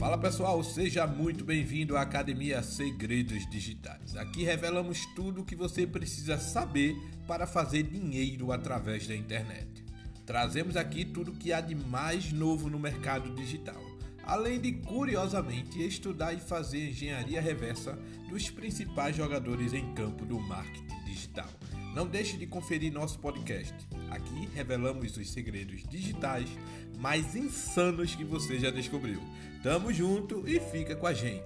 Fala pessoal, seja muito bem-vindo à Academia Segredos Digitais. Aqui revelamos tudo o que você precisa saber para fazer dinheiro através da internet. Trazemos aqui tudo o que há de mais novo no mercado digital, além de, curiosamente, estudar e fazer engenharia reversa dos principais jogadores em campo do marketing digital. Não deixe de conferir nosso podcast. Aqui revelamos os segredos digitais mais insanos que você já descobriu. Tamo junto e fica com a gente.